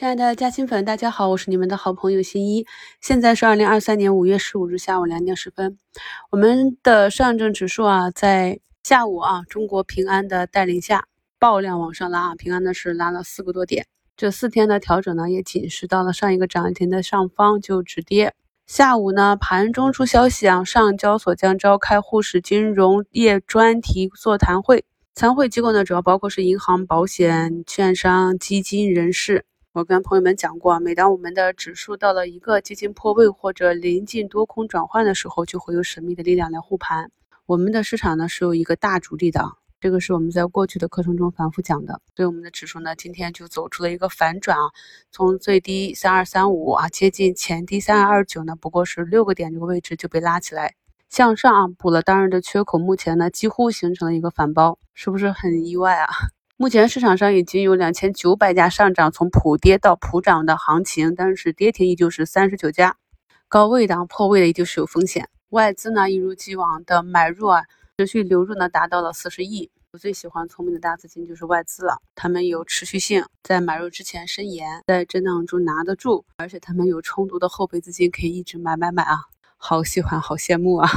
亲爱的嘉兴粉，大家好，我是你们的好朋友新一。现在是二零二三年五月十五日下午两点十分。我们的上证指数啊，在下午啊，中国平安的带领下，爆量往上拉啊，平安呢是拉了四个多点。这四天的调整呢，也仅是到了上一个涨停的上方就止跌。下午呢，盘中出消息啊，上交所将召开沪市金融业专题座谈会，参会机构呢，主要包括是银行、保险、券商、基金、人士。我跟朋友们讲过，每当我们的指数到了一个接近破位或者临近多空转换的时候，就会有神秘的力量来护盘。我们的市场呢是有一个大主力的，这个是我们在过去的课程中反复讲的。所以我们的指数呢今天就走出了一个反转啊，从最低三二三五啊接近前低三二二九呢，不过是六个点这个位置就被拉起来向上啊补了当日的缺口，目前呢几乎形成了一个反包，是不是很意外啊？目前市场上已经有两千九百家上涨，从普跌到普涨的行情，但是跌停依旧是三十九家，高位档破位的依旧是有风险。外资呢一如既往的买入啊，持续流入呢达到了四十亿。我最喜欢聪明的大资金就是外资了，他们有持续性，在买入之前申研，在震荡中拿得住，而且他们有充足的后备资金可以一直买买买啊，好喜欢，好羡慕啊。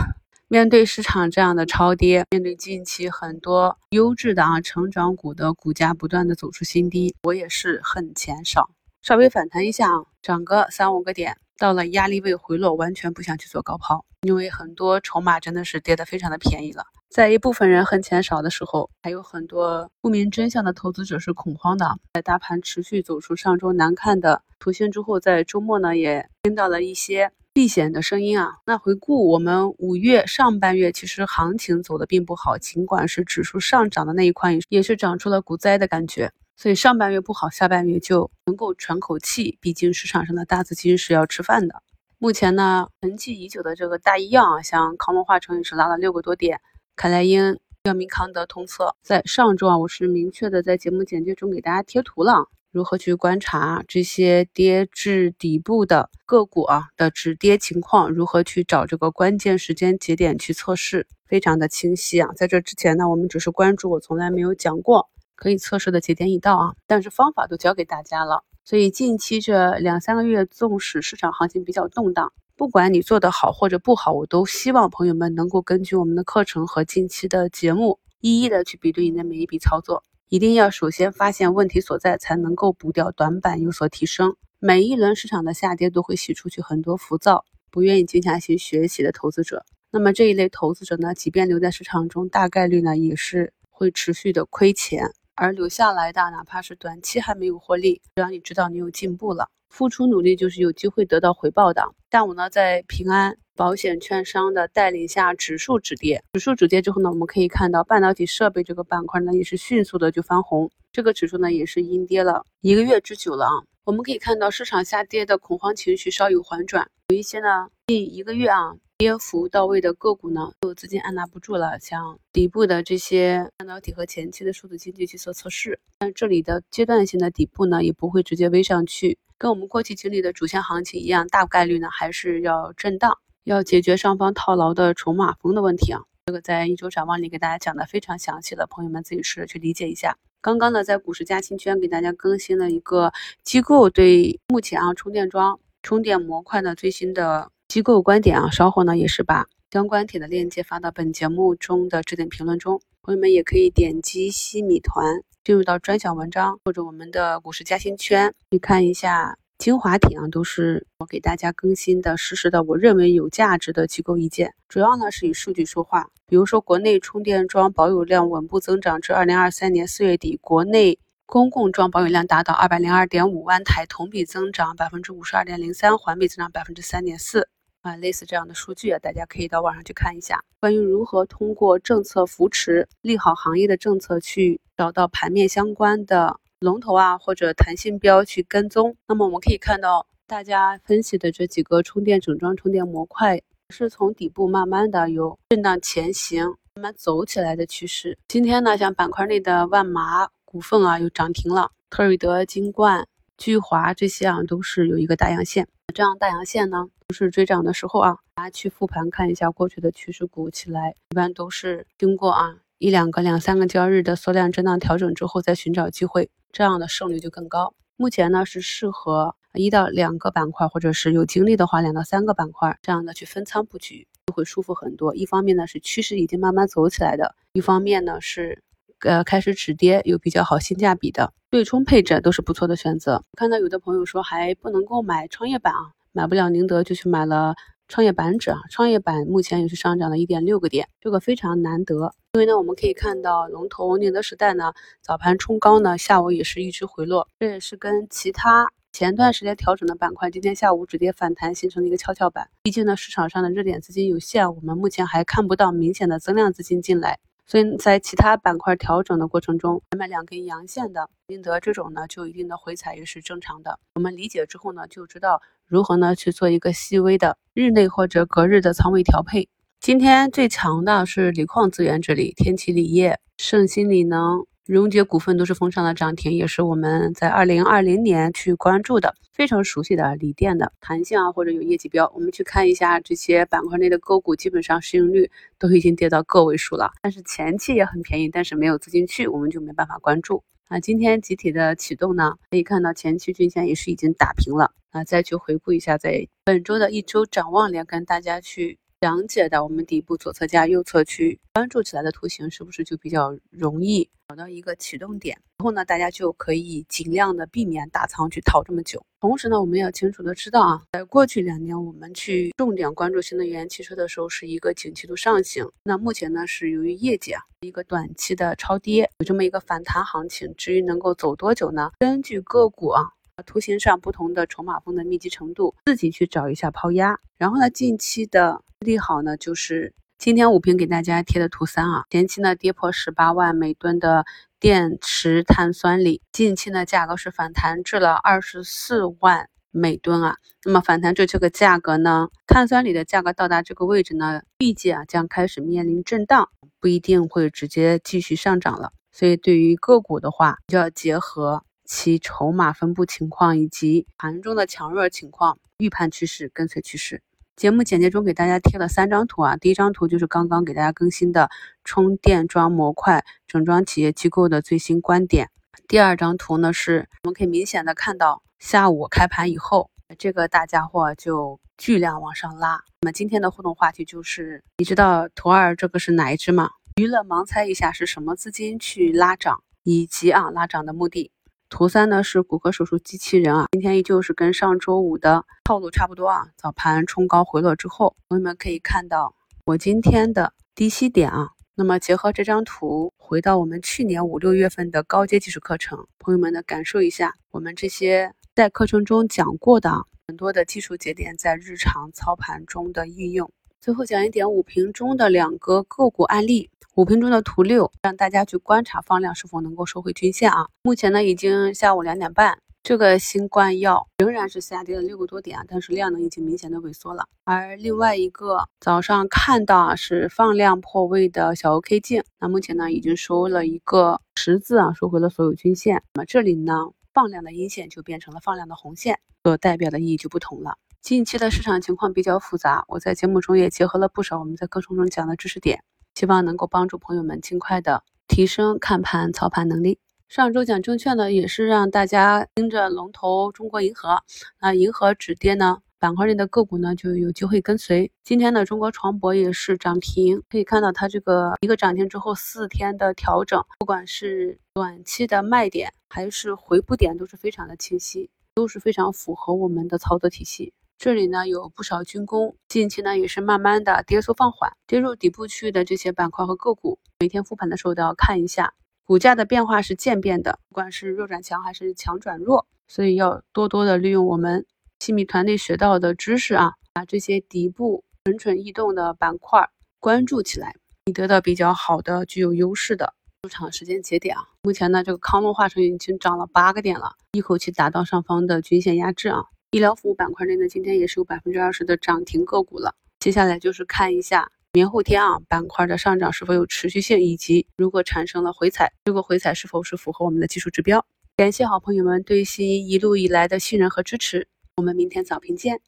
面对市场这样的超跌，面对近期很多优质的啊成长股的股价不断的走出新低，我也是恨钱少，稍微反弹一下啊，涨个三五个点，到了压力位回落，完全不想去做高抛，因为很多筹码真的是跌得非常的便宜了。在一部分人恨钱少的时候，还有很多不明真相的投资者是恐慌的。在大盘持续走出上周难看的图形之后，在周末呢也听到了一些。避险的声音啊，那回顾我们五月上半月，其实行情走的并不好，尽管是指数上涨的那一块，也是长出了股灾的感觉。所以上半月不好，下半月就能够喘口气。毕竟市场上的大资金是要吃饭的。目前呢，沉寂已久的这个大医药啊，像康龙化成也是拉了六个多点，凯莱英、药明康德、通策，在上周啊，我是明确的在节目简介中给大家贴图了。如何去观察这些跌至底部的个股啊的止跌情况？如何去找这个关键时间节点去测试？非常的清晰啊！在这之前呢，我们只是关注，我从来没有讲过可以测试的节点已到啊，但是方法都教给大家了。所以近期这两三个月，纵使市场行情比较动荡，不管你做得好或者不好，我都希望朋友们能够根据我们的课程和近期的节目，一一的去比对你的每一笔操作。一定要首先发现问题所在，才能够补掉短板，有所提升。每一轮市场的下跌都会洗出去很多浮躁、不愿意静下心学习的投资者。那么这一类投资者呢，即便留在市场中，大概率呢也是会持续的亏钱。而留下来的，哪怕是短期还没有获利，只要你知道你有进步了，付出努力就是有机会得到回报的。下午呢，在平安。保险券商的带领下，指数止跌。指数止跌之后呢，我们可以看到半导体设备这个板块呢，也是迅速的就翻红。这个指数呢，也是阴跌了一个月之久了啊。我们可以看到市场下跌的恐慌情绪稍有缓转，有一些呢近一个月啊跌幅到位的个股呢，有资金按捺不住了，像底部的这些半导体和前期的数字经济去做测试。但这里的阶段性的底部呢，也不会直接微上去，跟我们过去经历的主线行情一样，大概率呢还是要震荡。要解决上方套牢的筹码峰的问题啊，这个在一周展望里给大家讲的非常详细了，朋友们自己试着去理解一下。刚刚呢，在股市加新圈给大家更新了一个机构对目前啊充电桩、充电模块的最新的机构观点啊，稍后呢也是把相关帖的链接发到本节目中的置顶评论中，朋友们也可以点击西米团进入到专享文章或者我们的股市加新圈去看一下。精华体啊，都是我给大家更新的实时的，我认为有价值的机构意见，主要呢是以数据说话。比如说，国内充电桩保有量稳步增长，至二零二三年四月底，国内公共桩保有量达到二百零二点五万台，同比增长百分之五十二点零三，环比增长百分之三点四啊，类似这样的数据啊，大家可以到网上去看一下。关于如何通过政策扶持利好行业的政策去找到盘面相关的。龙头啊，或者弹性标去跟踪，那么我们可以看到，大家分析的这几个充电整装、充电模块，是从底部慢慢的有震荡前行，慢慢走起来的趋势。今天呢，像板块内的万马股份啊，又涨停了，特瑞德、金冠、聚华这些啊，都是有一个大阳线。这样大阳线呢，不是追涨的时候啊，大家去复盘看一下过去的趋势股起来，一般都是经过啊一两个、两三个交易日的缩量震荡调整之后，再寻找机会。这样的胜率就更高。目前呢是适合一到两个板块，或者是有精力的话两到三个板块这样的去分仓布局，就会舒服很多。一方面呢是趋势已经慢慢走起来的，一方面呢是呃开始止跌有比较好性价比的对冲配置都是不错的选择。看到有的朋友说还不能够买创业板啊，买不了宁德就去买了。创业板指啊，创业板目前也是上涨了一点六个点，这个非常难得。因为呢，我们可以看到龙头宁德时代呢，早盘冲高呢，下午也是一直回落，这也是跟其他前段时间调整的板块，今天下午止跌反弹形成了一个跷跷板。毕竟呢，市场上的热点资金有限，我们目前还看不到明显的增量资金进来。所以在其他板块调整的过程中，前面两根阳线的宁德这种呢，就一定的回踩也是正常的。我们理解之后呢，就知道如何呢去做一个细微的日内或者隔日的仓位调配。今天最强的是锂矿资源这里，天齐锂业、盛鑫锂能。荣捷股份都是封上了涨停，也是我们在二零二零年去关注的，非常熟悉的锂电的弹性啊，或者有业绩标。我们去看一下这些板块内的个股，基本上市盈率都已经跌到个位数了，但是前期也很便宜，但是没有资金去，我们就没办法关注。啊，今天集体的启动呢，可以看到前期均线也是已经打平了。啊，再去回顾一下，在本周的一周展望里，跟大家去。讲解的我们底部左侧加右侧去关注起来的图形，是不是就比较容易找到一个启动点？然后呢，大家就可以尽量的避免大仓去套这么久。同时呢，我们要清楚的知道啊，在过去两年我们去重点关注新能源汽车的时候，是一个景气度上行。那目前呢，是由于业绩啊一个短期的超跌，有这么一个反弹行情。至于能够走多久呢？根据个股啊。图形上不同的筹码峰的密集程度，自己去找一下抛压。然后呢，近期的利好呢，就是今天五评给大家贴的图三啊，前期呢跌破十八万每吨的电池碳酸锂，近期呢价格是反弹至了二十四万每吨啊。那么反弹至这个价格呢，碳酸锂的价格到达这个位置呢，预计啊将开始面临震荡，不一定会直接继续上涨了。所以对于个股的话，就要结合。其筹码分布情况以及盘中的强弱情况，预判趋势，跟随趋势。节目简介中给大家贴了三张图啊，第一张图就是刚刚给大家更新的充电桩模块整装企业机构的最新观点。第二张图呢，是我们可以明显的看到下午开盘以后，这个大家伙就巨量往上拉。那么今天的互动话题就是，你知道图二这个是哪一只吗？娱乐盲猜一下是什么资金去拉涨，以及啊拉涨的目的。图三呢是骨科手术机器人啊，今天依旧是跟上周五的套路差不多啊，早盘冲高回落之后，朋友们可以看到我今天的低吸点啊。那么结合这张图，回到我们去年五六月份的高阶技术课程，朋友们呢感受一下我们这些在课程中讲过的很多的技术节点在日常操盘中的应用。最后讲一点五瓶中的两个个股案例。五瓶中的图六，让大家去观察放量是否能够收回均线啊。目前呢，已经下午两点半，这个新冠药仍然是下跌了六个多点啊，但是量能已经明显的萎缩了。而另外一个早上看到啊是放量破位的小 OK 镜，那目前呢已经收了一个十字啊，收回了所有均线。那么这里呢放量的阴线就变成了放量的红线，所代表的意义就不同了。近期的市场情况比较复杂，我在节目中也结合了不少我们在课程中讲的知识点。希望能够帮助朋友们尽快的提升看盘操盘能力。上周讲证券呢，也是让大家盯着龙头中国银河，那银河止跌呢，板块内的个股呢就有机会跟随。今天呢，中国船舶也是涨停，可以看到它这个一个涨停之后四天的调整，不管是短期的卖点还是回补点，都是非常的清晰，都是非常符合我们的操作体系。这里呢有不少军工，近期呢也是慢慢的跌速放缓，跌入底部区域的这些板块和个股，每天复盘的时候都要看一下，股价的变化是渐变的，不管是弱转强还是强转弱，所以要多多的利用我们新米团队学到的知识啊，把这些底部蠢蠢欲动的板块关注起来，你得到比较好的具有优势的入场时间节点啊。目前呢这个康龙化成已经涨了八个点了，一口气达到上方的均线压制啊。医疗服务板块内呢，今天也是有百分之二十的涨停个股了。接下来就是看一下明后天啊板块的上涨是否有持续性，以及如果产生了回踩，这个回踩是否是符合我们的技术指标。感谢好朋友们对新一一路以来的信任和支持，我们明天早评见。